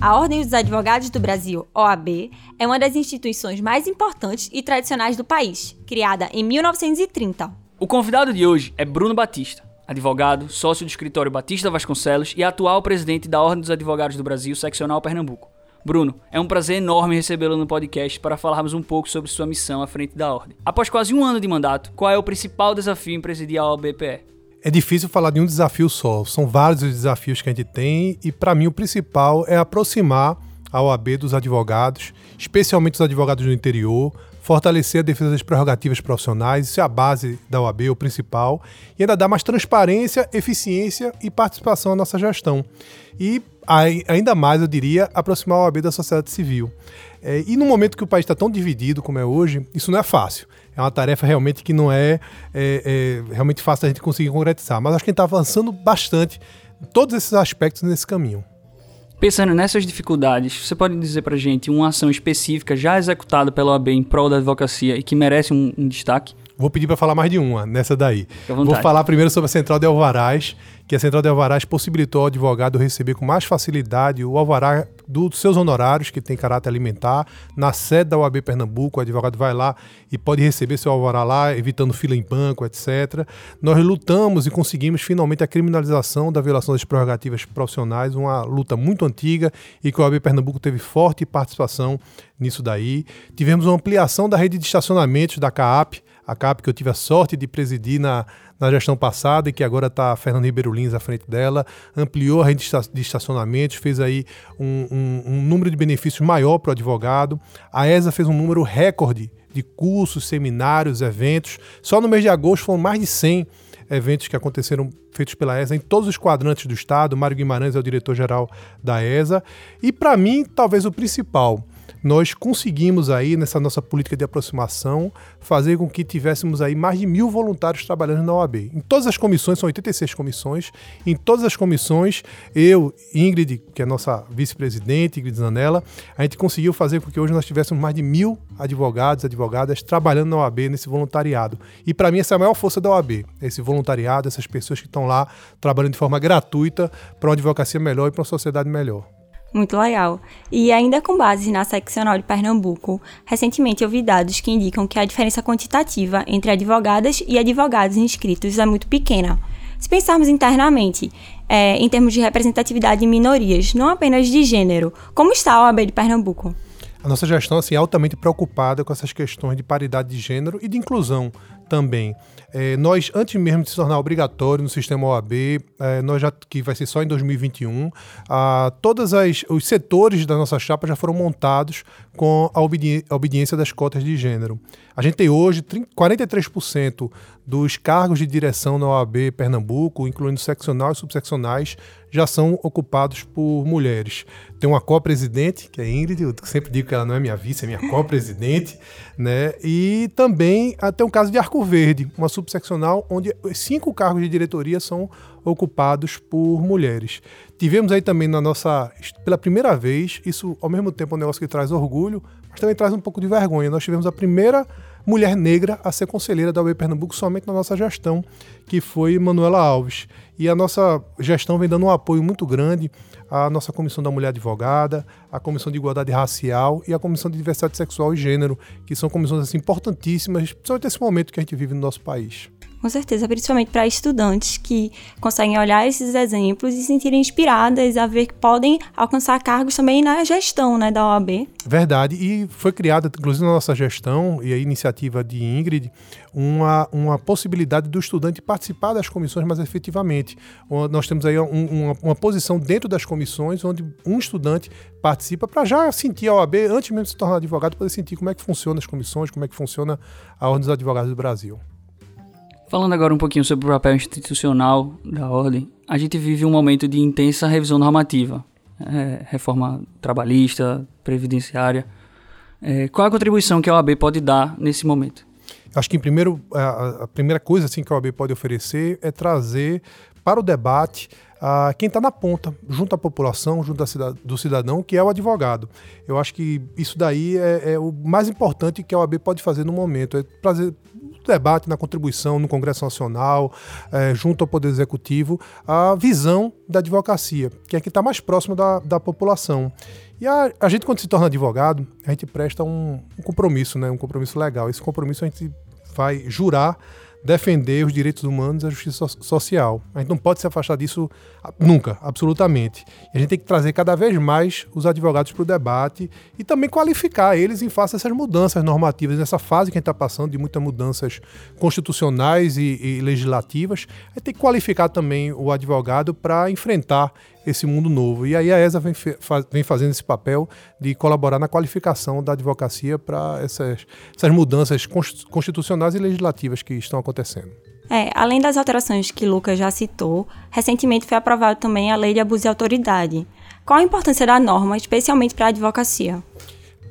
A Ordem dos Advogados do Brasil, OAB, é uma das instituições mais importantes e tradicionais do país, criada em 1930. O convidado de hoje é Bruno Batista, advogado, sócio do escritório Batista Vasconcelos e atual presidente da Ordem dos Advogados do Brasil, seccional Pernambuco. Bruno, é um prazer enorme recebê-lo no podcast para falarmos um pouco sobre sua missão à frente da Ordem. Após quase um ano de mandato, qual é o principal desafio em presidir a OABPE? É difícil falar de um desafio só, são vários os desafios que a gente tem e para mim o principal é aproximar a OAB dos advogados, especialmente os advogados do interior, fortalecer a defesa das prerrogativas profissionais, isso é a base da OAB, o principal, e ainda dar mais transparência, eficiência e participação à nossa gestão. E ainda mais, eu diria, aproximar a OAB da sociedade civil. É, e no momento que o país está tão dividido como é hoje, isso não é fácil. É uma tarefa realmente que não é, é, é realmente fácil a gente conseguir concretizar. Mas acho que a gente está avançando bastante todos esses aspectos nesse caminho. Pensando nessas dificuldades, você pode dizer para gente uma ação específica já executada pela OAB em prol da advocacia e que merece um, um destaque? Vou pedir para falar mais de uma nessa daí. Vou falar primeiro sobre a Central de Alvarás, que a Central de Alvarás possibilitou ao advogado receber com mais facilidade o alvará dos seus honorários, que tem caráter alimentar, na sede da UAB Pernambuco. O advogado vai lá e pode receber seu alvará lá, evitando fila em banco, etc. Nós lutamos e conseguimos finalmente a criminalização da violação das prerrogativas profissionais, uma luta muito antiga e que a UAB Pernambuco teve forte participação nisso daí. Tivemos uma ampliação da rede de estacionamentos da CAAP, a CAP que eu tive a sorte de presidir na, na gestão passada e que agora está Fernando Ribeiro Lins à frente dela, ampliou a rede de estacionamentos, fez aí um, um, um número de benefícios maior para o advogado. A ESA fez um número recorde de cursos, seminários, eventos. Só no mês de agosto foram mais de 100 eventos que aconteceram feitos pela ESA em todos os quadrantes do estado. Mário Guimarães é o diretor-geral da ESA. E para mim, talvez o principal, nós conseguimos aí, nessa nossa política de aproximação, fazer com que tivéssemos aí mais de mil voluntários trabalhando na OAB. Em todas as comissões, são 86 comissões, em todas as comissões, eu, Ingrid, que é nossa vice-presidente, Ingrid Zanella, a gente conseguiu fazer com que hoje nós tivéssemos mais de mil advogados, advogadas trabalhando na OAB nesse voluntariado. E para mim essa é a maior força da OAB, esse voluntariado, essas pessoas que estão lá trabalhando de forma gratuita para uma advocacia melhor e para uma sociedade melhor. Muito legal. E ainda com base na seccional de Pernambuco, recentemente eu vi dados que indicam que a diferença quantitativa entre advogadas e advogados inscritos é muito pequena. Se pensarmos internamente, é, em termos de representatividade de minorias, não apenas de gênero, como está a OAB de Pernambuco? A nossa gestão assim, é altamente preocupada com essas questões de paridade de gênero e de inclusão também. É, nós, antes mesmo de se tornar obrigatório no sistema OAB, é, nós já que vai ser só em 2021, a, todos os setores da nossa chapa já foram montados com a, obedi a obediência das cotas de gênero. A gente tem hoje 30, 43% dos cargos de direção na OAB Pernambuco, incluindo seccional e subseccionais, já são ocupados por mulheres. Tem uma co-presidente, que é Ingrid, eu sempre digo que ela não é minha vice, é minha co-presidente, né? E também tem um caso de Arco Verde, uma subseccional onde cinco cargos de diretoria são ocupados por mulheres. Tivemos aí também na nossa, pela primeira vez, isso ao mesmo tempo é um negócio que traz orgulho, mas também traz um pouco de vergonha. Nós tivemos a primeira mulher negra a ser conselheira da UB Pernambuco somente na nossa gestão, que foi Manuela Alves. E a nossa gestão vem dando um apoio muito grande à nossa Comissão da Mulher Advogada, à Comissão de Igualdade Racial e à Comissão de Diversidade Sexual e Gênero, que são comissões assim, importantíssimas, principalmente nesse momento que a gente vive no nosso país. Com certeza, principalmente para estudantes que conseguem olhar esses exemplos e se sentirem inspiradas a ver que podem alcançar cargos também na gestão né, da OAB. Verdade, e foi criada, inclusive na nossa gestão e a iniciativa de Ingrid, uma, uma possibilidade do estudante participar das comissões mais efetivamente. Nós temos aí um, uma, uma posição dentro das comissões onde um estudante participa para já sentir a OAB, antes mesmo de se tornar advogado, poder sentir como é que funciona as comissões, como é que funciona a Ordem dos Advogados do Brasil. Falando agora um pouquinho sobre o papel institucional da ordem, a gente vive um momento de intensa revisão normativa, é, reforma trabalhista, previdenciária. É, qual a contribuição que a OAB pode dar nesse momento? Acho que primeiro, a, primeira coisa assim, que a OAB pode oferecer é trazer para o debate a quem está na ponta, junto à população, junto do cidadão, que é o advogado. Eu acho que isso daí é, é, o mais importante que a OAB pode fazer no momento, é trazer debate, na contribuição no Congresso Nacional, é, junto ao Poder Executivo, a visão da advocacia, que é que está mais próximo da, da população. E a, a, gente, quando se torna advogado, a gente presta um, um compromisso, né? um compromisso legal. Esse compromisso a gente vai jurar defender os direitos humanos e a justiça social. A gente não pode se afastar disso nunca, absolutamente. E a gente tem que trazer cada vez mais os advogados para o debate e também qualificar eles em face dessas mudanças normativas, nessa fase que a gente está passando de muitas mudanças constitucionais e, e legislativas. A gente tem que qualificar também o advogado para enfrentar esse mundo novo. E aí a ESA vem, vem fazendo esse papel de colaborar na qualificação da advocacia para essas, essas mudanças constitucionais e legislativas que estão acontecendo. É, além das alterações que Lucas já citou, recentemente foi aprovada também a Lei de Abuso de Autoridade. Qual a importância da norma, especialmente para a advocacia?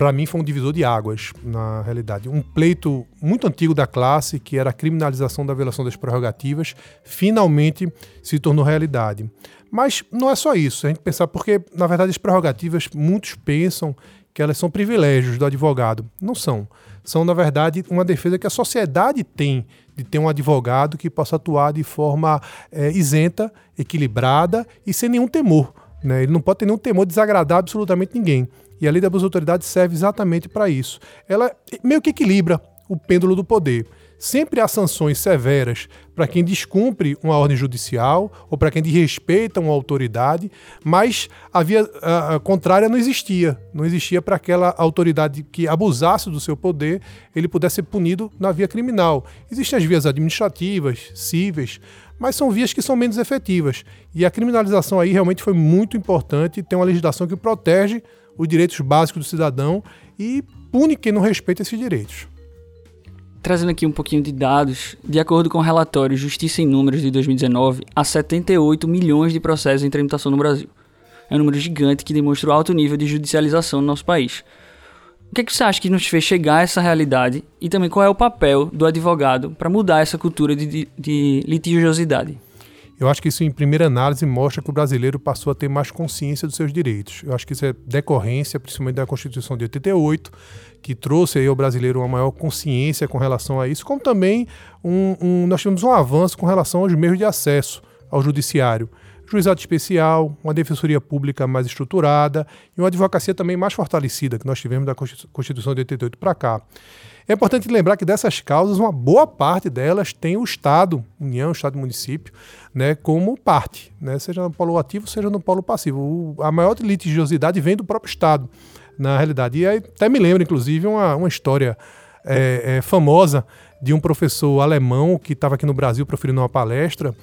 Para mim foi um divisor de águas, na realidade. Um pleito muito antigo da classe, que era a criminalização da violação das prerrogativas, finalmente se tornou realidade. Mas não é só isso, a gente pensar, porque na verdade as prerrogativas, muitos pensam que elas são privilégios do advogado. Não são. São, na verdade, uma defesa que a sociedade tem de ter um advogado que possa atuar de forma é, isenta, equilibrada e sem nenhum temor. Né? Ele não pode ter nenhum temor de desagradar absolutamente ninguém. E a lei da abuso de autoridade serve exatamente para isso. Ela meio que equilibra o pêndulo do poder. Sempre há sanções severas para quem descumpre uma ordem judicial ou para quem desrespeita uma autoridade, mas a via a, a contrária não existia. Não existia para aquela autoridade que abusasse do seu poder, ele pudesse ser punido na via criminal. Existem as vias administrativas, cíveis, mas são vias que são menos efetivas. E a criminalização aí realmente foi muito importante. Tem uma legislação que protege os direitos básicos do cidadão e pune quem não respeita esses direitos. Trazendo aqui um pouquinho de dados, de acordo com o relatório Justiça em Números de 2019, há 78 milhões de processos em tramitação no Brasil. É um número gigante que demonstra o alto nível de judicialização no nosso país. O que, é que você acha que nos fez chegar a essa realidade e também qual é o papel do advogado para mudar essa cultura de, de, de litigiosidade? Eu acho que isso, em primeira análise, mostra que o brasileiro passou a ter mais consciência dos seus direitos. Eu acho que isso é decorrência, principalmente da Constituição de 88, que trouxe aí ao brasileiro uma maior consciência com relação a isso, como também um, um, nós tivemos um avanço com relação aos meios de acesso ao judiciário. Juizado especial, uma defensoria pública mais estruturada e uma advocacia também mais fortalecida, que nós tivemos da Constituição de 88 para cá. É importante lembrar que dessas causas, uma boa parte delas tem o Estado, União, Estado e município, né, como parte, né, seja no polo ativo, seja no polo passivo. O, a maior litigiosidade vem do próprio Estado, na realidade. E aí, até me lembro, inclusive, uma, uma história é, é, famosa de um professor alemão que estava aqui no Brasil proferindo uma palestra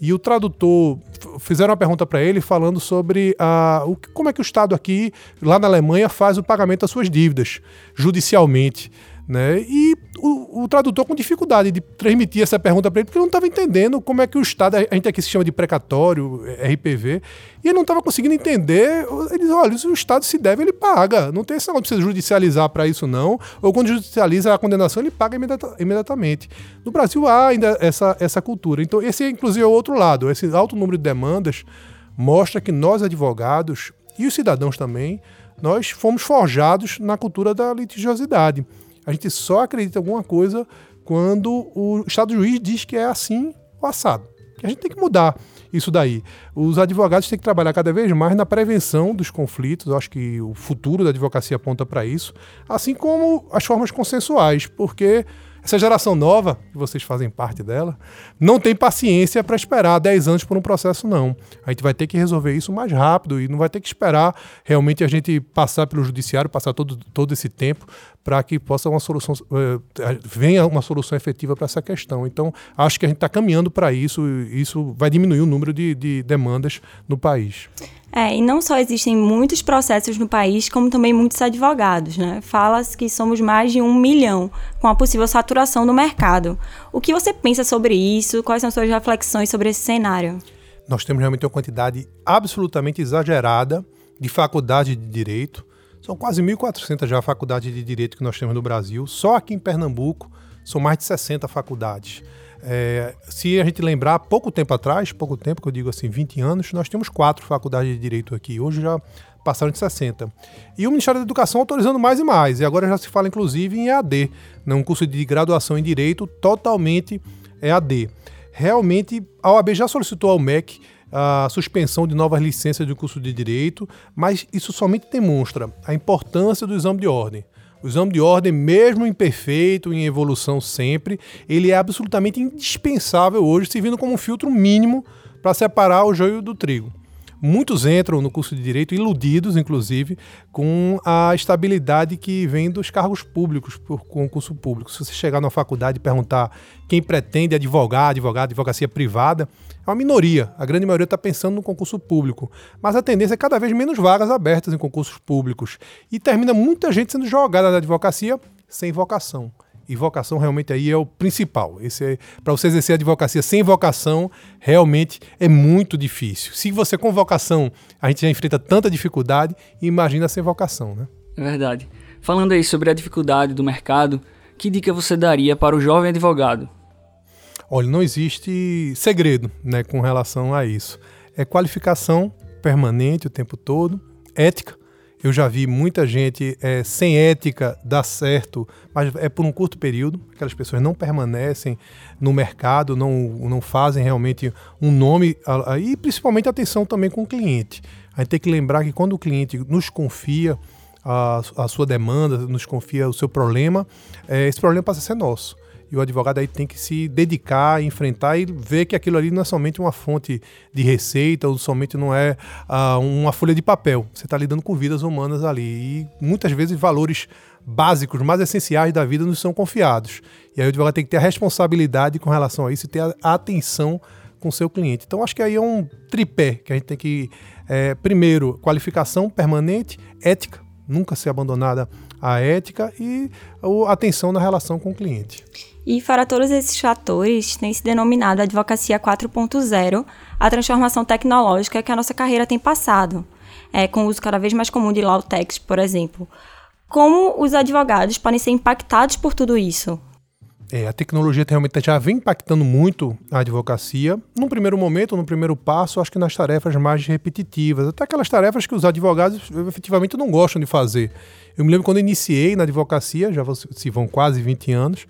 e o tradutor fizeram uma pergunta para ele falando sobre a, o, como é que o Estado aqui, lá na Alemanha, faz o pagamento das suas dívidas judicialmente. Né? E o, o, tradutor com dificuldade de transmitir essa pergunta para ele, porque ele não estava entendendo como é que o Estado, a gente aqui se chama de precatório, RPV, e ele não estava conseguindo entender. Ele diz: olha, se o Estado se deve, ele paga. Não tem negócio de precisa judicializar para isso, não. Ou quando judicializa a condenação, ele paga imediata, imediatamente. No Brasil há ainda essa, essa cultura. Então, esse é inclusive o outro lado. Esse alto número de demandas mostra que nós, advogados, e os cidadãos também, nós fomos forjados na cultura da litigiosidade. A gente só acredita em alguma coisa quando o Estado juiz diz que é assim o assado. A gente tem que mudar isso daí. Os advogados têm que trabalhar cada vez mais na prevenção dos conflitos. Eu acho que o futuro da advocacia aponta para isso, assim como as formas consensuais, porque essa geração nova, que vocês fazem parte dela, não tem paciência para esperar 10 anos por um processo, não. A gente vai ter que resolver isso mais rápido e não vai ter que esperar realmente a gente passar pelo judiciário, passar todo, todo esse tempo para que possa uma solução uh, venha uma solução efetiva para essa questão. Então, acho que a gente está caminhando para isso e isso vai diminuir o número de, de demandas no país. É, e não só existem muitos processos no país, como também muitos advogados, né? Fala-se que somos mais de um milhão, com a possível saturação do mercado. O que você pensa sobre isso? Quais são suas reflexões sobre esse cenário? Nós temos realmente uma quantidade absolutamente exagerada de faculdades de direito. São quase 1.400 já faculdades de direito que nós temos no Brasil. Só aqui em Pernambuco são mais de 60 faculdades. É, se a gente lembrar, pouco tempo atrás, pouco tempo, que eu digo assim, 20 anos, nós tínhamos quatro faculdades de direito aqui. Hoje já passaram de 60. E o Ministério da Educação autorizando mais e mais. E agora já se fala, inclusive, em EAD, né? um curso de graduação em Direito totalmente EAD. Realmente, a OAB já solicitou ao MEC a suspensão de novas licenças do curso de Direito, mas isso somente demonstra a importância do exame de ordem. O exame de ordem, mesmo imperfeito, em evolução sempre, ele é absolutamente indispensável hoje, servindo como um filtro mínimo para separar o joio do trigo. Muitos entram no curso de direito iludidos, inclusive, com a estabilidade que vem dos cargos públicos por concurso público. Se você chegar na faculdade e perguntar quem pretende advogar, advogar, advocacia privada, é uma minoria. A grande maioria está pensando no concurso público. Mas a tendência é cada vez menos vagas abertas em concursos públicos. E termina muita gente sendo jogada na advocacia sem vocação. E vocação realmente aí é o principal. Esse é, para você exercer a advocacia sem vocação, realmente é muito difícil. Se você com vocação, a gente já enfrenta tanta dificuldade, imagina sem vocação, né? É verdade. Falando aí sobre a dificuldade do mercado, que dica você daria para o jovem advogado? Olha, não existe segredo, né, com relação a isso. É qualificação permanente o tempo todo, ética, eu já vi muita gente é, sem ética dar certo, mas é por um curto período. Aquelas pessoas não permanecem no mercado, não, não fazem realmente um nome, e principalmente atenção também com o cliente. A gente tem que lembrar que quando o cliente nos confia a, a sua demanda, nos confia o seu problema, é, esse problema passa a ser nosso. E o advogado aí tem que se dedicar, enfrentar e ver que aquilo ali não é somente uma fonte de receita ou somente não é uh, uma folha de papel. Você está lidando com vidas humanas ali. E muitas vezes valores básicos, mais essenciais da vida nos são confiados. E aí o advogado tem que ter a responsabilidade com relação a isso e ter a atenção com o seu cliente. Então acho que aí é um tripé que a gente tem que, é, primeiro, qualificação permanente, ética, nunca ser abandonada a ética e a atenção na relação com o cliente. E para todos esses fatores, tem se denominado a advocacia 4.0, a transformação tecnológica que a nossa carreira tem passado, é, com o uso cada vez mais comum de law text, por exemplo. Como os advogados podem ser impactados por tudo isso? É, a tecnologia realmente já vem impactando muito a advocacia. Num primeiro momento, no primeiro passo, acho que nas tarefas mais repetitivas, até aquelas tarefas que os advogados efetivamente não gostam de fazer. Eu me lembro quando iniciei na advocacia, já se vão quase 20 anos,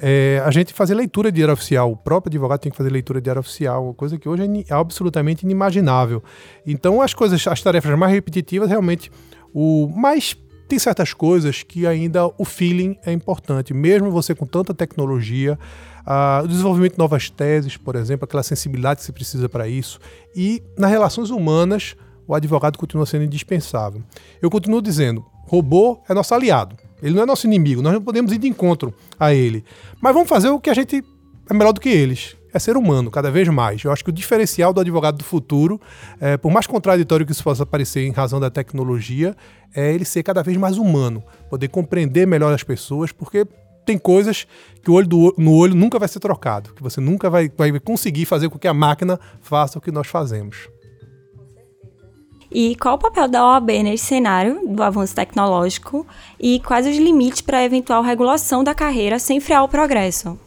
é, a gente fazer leitura de diário oficial. O próprio advogado tem que fazer leitura de diário oficial, coisa que hoje é absolutamente inimaginável. Então, as coisas, as tarefas mais repetitivas, realmente, o mais tem certas coisas que ainda o feeling é importante, mesmo você com tanta tecnologia, uh, o desenvolvimento de novas teses, por exemplo, aquela sensibilidade que se precisa para isso, e nas relações humanas, o advogado continua sendo indispensável. Eu continuo dizendo, robô é nosso aliado. Ele não é nosso inimigo, nós não podemos ir de encontro a ele. Mas vamos fazer o que a gente é melhor do que eles. É ser humano, cada vez mais. Eu acho que o diferencial do advogado do futuro, é, por mais contraditório que isso possa parecer em razão da tecnologia, é ele ser cada vez mais humano, poder compreender melhor as pessoas, porque tem coisas que o olho do, no olho nunca vai ser trocado, que você nunca vai, vai conseguir fazer com que a máquina faça o que nós fazemos. E qual o papel da OAB nesse cenário do avanço tecnológico e quais os limites para a eventual regulação da carreira sem frear o progresso?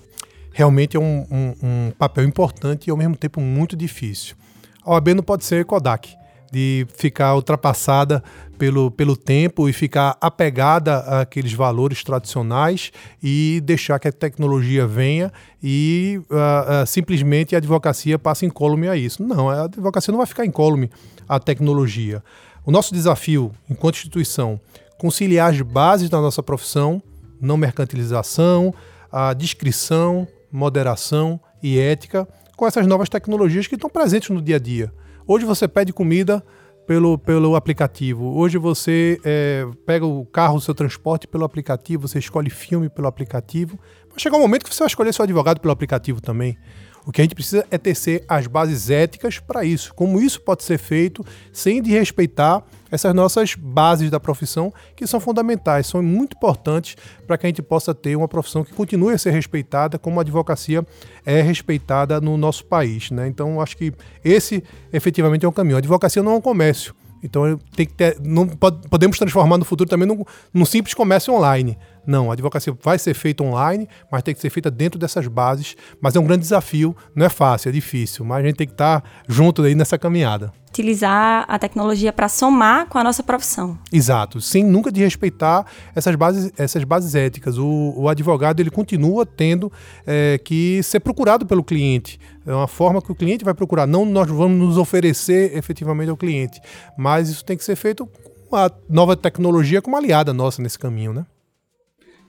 Realmente é um, um, um papel importante e ao mesmo tempo muito difícil. A OAB não pode ser Kodak, de ficar ultrapassada pelo, pelo tempo e ficar apegada àqueles valores tradicionais e deixar que a tecnologia venha e uh, uh, simplesmente a advocacia passe incólume a isso. Não, a advocacia não vai ficar incólume à tecnologia. O nosso desafio, enquanto instituição, conciliar as bases da nossa profissão, não mercantilização, a discrição, moderação e ética, com essas novas tecnologias que estão presentes no dia a dia. Hoje você pede comida pelo, pelo aplicativo. Hoje você é, pega o carro, o seu transporte pelo aplicativo, você escolhe filme pelo aplicativo. Vai chegar um momento que você vai escolher seu advogado pelo aplicativo também. O que a gente precisa é tecer as bases éticas para isso. Como isso pode ser feito sem desrespeitar essas nossas bases da profissão, que são fundamentais, são muito importantes para que a gente possa ter uma profissão que continue a ser respeitada como a advocacia é respeitada no nosso país. Né? Então, acho que esse efetivamente é um caminho. A advocacia não é um comércio. Então tem que ter, não podemos transformar no futuro também num, num, simples comércio online. Não, a advocacia vai ser feita online, mas tem que ser feita dentro dessas bases. Mas é um grande desafio, não é fácil, é difícil, mas a gente tem que estar junto aí nessa caminhada. Utilizar a tecnologia para somar com a nossa profissão. Exato, sem nunca desrespeitar essas bases, essas bases éticas. O, o advogado ele continua tendo é, que ser procurado pelo cliente. É uma forma que o cliente vai procurar. Não nós vamos nos oferecer efetivamente ao cliente, mas isso tem que ser feito com a nova tecnologia como aliada nossa nesse caminho, né?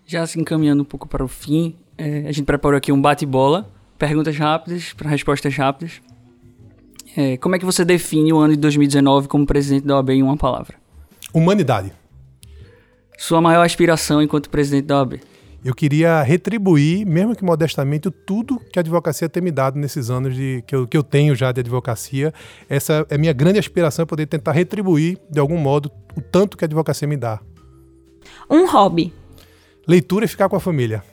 Já se encaminhando um pouco para o fim, é, a gente preparou aqui um bate-bola, perguntas rápidas para respostas rápidas. É, como é que você define o ano de 2019 como presidente da OAB em uma palavra? Humanidade. Sua maior aspiração enquanto presidente da OAB? Eu queria retribuir, mesmo que modestamente, tudo que a advocacia tem me dado nesses anos de, que, eu, que eu tenho já de advocacia. Essa é minha grande aspiração, poder tentar retribuir, de algum modo, o tanto que a advocacia me dá. Um hobby. Leitura e ficar com a família.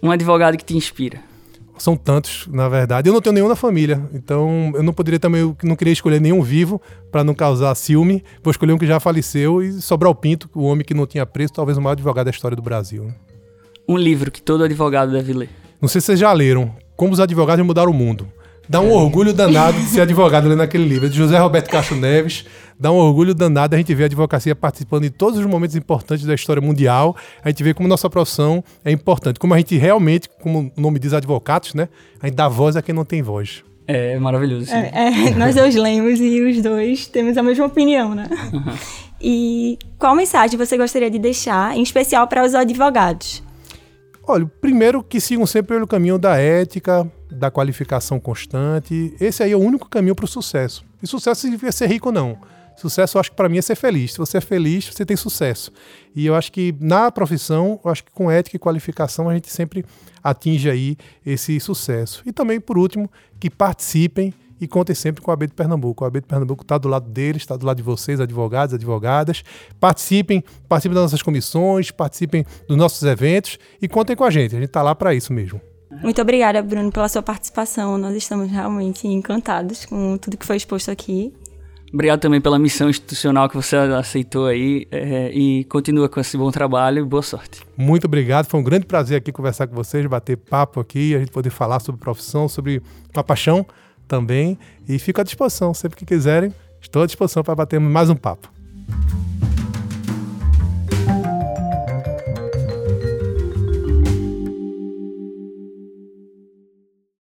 Um advogado que te inspira. São tantos, na verdade. Eu não tenho nenhum na família, então eu não poderia também, eu não queria escolher nenhum vivo para não causar ciúme. Vou escolher um que já faleceu e sobrar o Pinto, o homem que não tinha preço, talvez o maior advogado da história do Brasil. Né? Um livro que todo advogado deve ler. Não sei se vocês já leram. Como os advogados mudaram o mundo. Dá um orgulho danado de ser advogado lendo aquele livro. É de José Roberto Castro Neves. Dá um orgulho danado a gente ver a advocacia participando de todos os momentos importantes da história mundial. A gente vê como nossa profissão é importante. Como a gente realmente, como o nome diz advocados, né? A gente dá voz a quem não tem voz. É maravilhoso. É, é, nós dois lemos e os dois temos a mesma opinião, né? Uhum. E qual mensagem você gostaria de deixar, em especial para os advogados? Olha, primeiro que sigam sempre pelo caminho da ética, da qualificação constante. Esse aí é o único caminho para o sucesso. E sucesso significa ser rico, não. Sucesso, eu acho que para mim é ser feliz. Se você é feliz, você tem sucesso. E eu acho que na profissão, eu acho que com ética e qualificação a gente sempre atinge aí esse sucesso. E também, por último, que participem e contem sempre com a AB de Pernambuco. A AB de Pernambuco está do lado deles, está do lado de vocês, advogados, advogadas. Participem, participem das nossas comissões, participem dos nossos eventos e contem com a gente. A gente está lá para isso mesmo. Muito obrigada, Bruno, pela sua participação. Nós estamos realmente encantados com tudo que foi exposto aqui. Obrigado também pela missão institucional que você aceitou aí é, e continua com esse bom trabalho e boa sorte. Muito obrigado, foi um grande prazer aqui conversar com vocês, bater papo aqui, a gente poder falar sobre profissão, sobre uma paixão também. E fico à disposição, sempre que quiserem, estou à disposição para bater mais um papo.